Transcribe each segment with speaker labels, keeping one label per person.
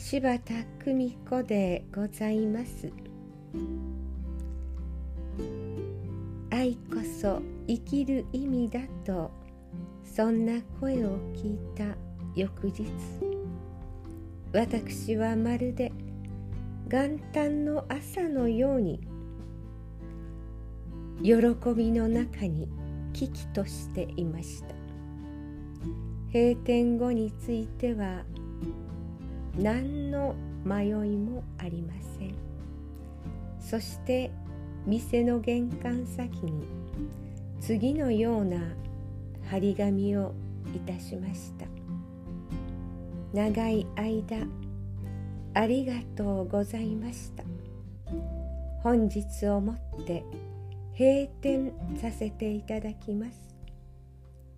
Speaker 1: 柴田久美子でございます。愛こそ生きる意味だとそんな声を聞いた翌日。私はまるで元旦の朝のように喜びの中に危機としていました。閉店後については何の迷いもありません。そして店の玄関先に次のような張り紙をいたしました。長い間ありがとうございました。本日をもって閉店させていただきます。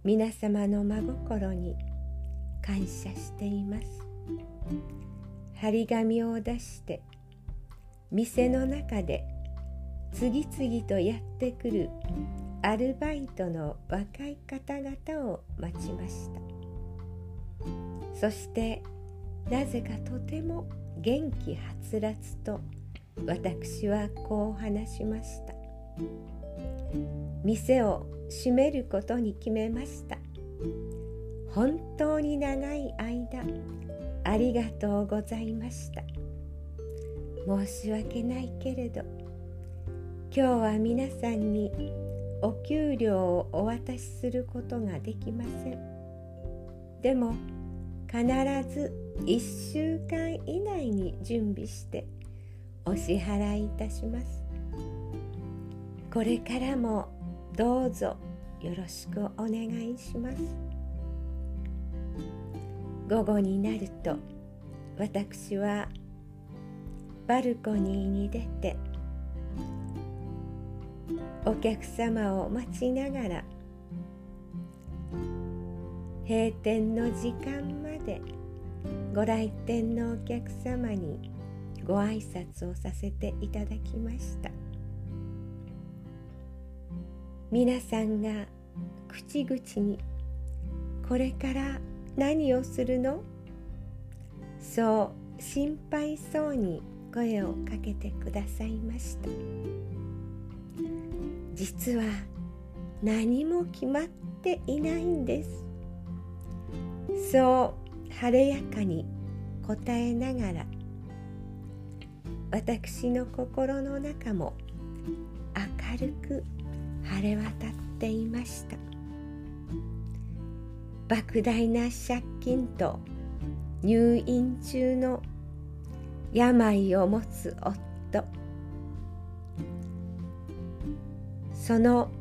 Speaker 1: 皆様の真心に感謝しています。張り紙を出して店の中で次々とやってくるアルバイトの若い方々を待ちました。そしてなぜかとても元気はつらつと私はこう話しました。店を閉めることに決めました。本当に長い間ありがとうございました。申し訳ないけれど今日は皆さんにお給料をお渡しすることができません。でも必ず1週間以内に準備してお支払いいたします。これからもどうぞよろしくお願いします。午後になると私はバルコニーに出てお客様を待ちながら閉店の時間までご来店のお客様にご挨拶をさせていただきました。皆さんが口々にこれから何をするの？そう心配そうに声をかけてくださいました。実は何も決まっていないんです。そう晴れやかに答えながら。私の心の中も明るく晴れ渡っていました。莫大な借金と入院中の病を持つ夫その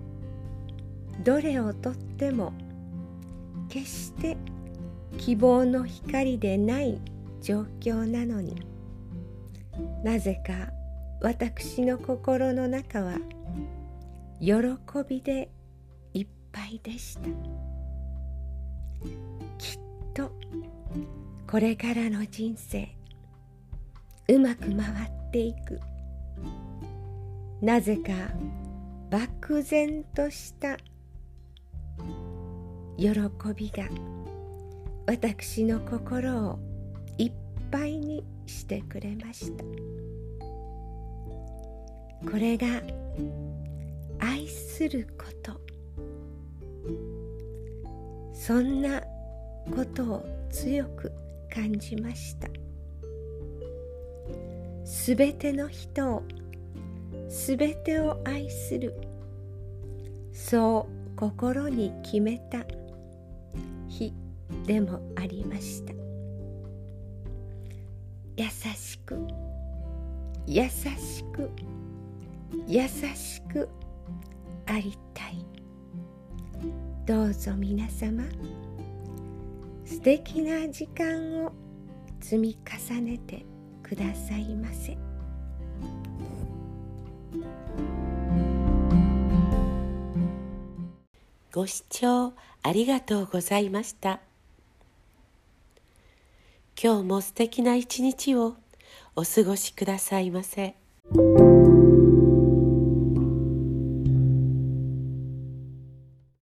Speaker 1: どれをとっても決して希望の光でない状況なのになぜか私の心の中は喜びでいっぱいでした。これからの人生うまく回っていく。なぜか漠然とした喜びが私の心をいっぱいにしてくれました。これが愛すること。そんなことを強く感じました。すべての人をすべてを愛する。そう心に決めた日でもありました。優しく優しく優しくありたい。どうぞ皆様素敵な時間を積み重ねてくださいませ。
Speaker 2: ご視聴ありがとうございました。今日も素敵な一日をお過ごしくださいませ。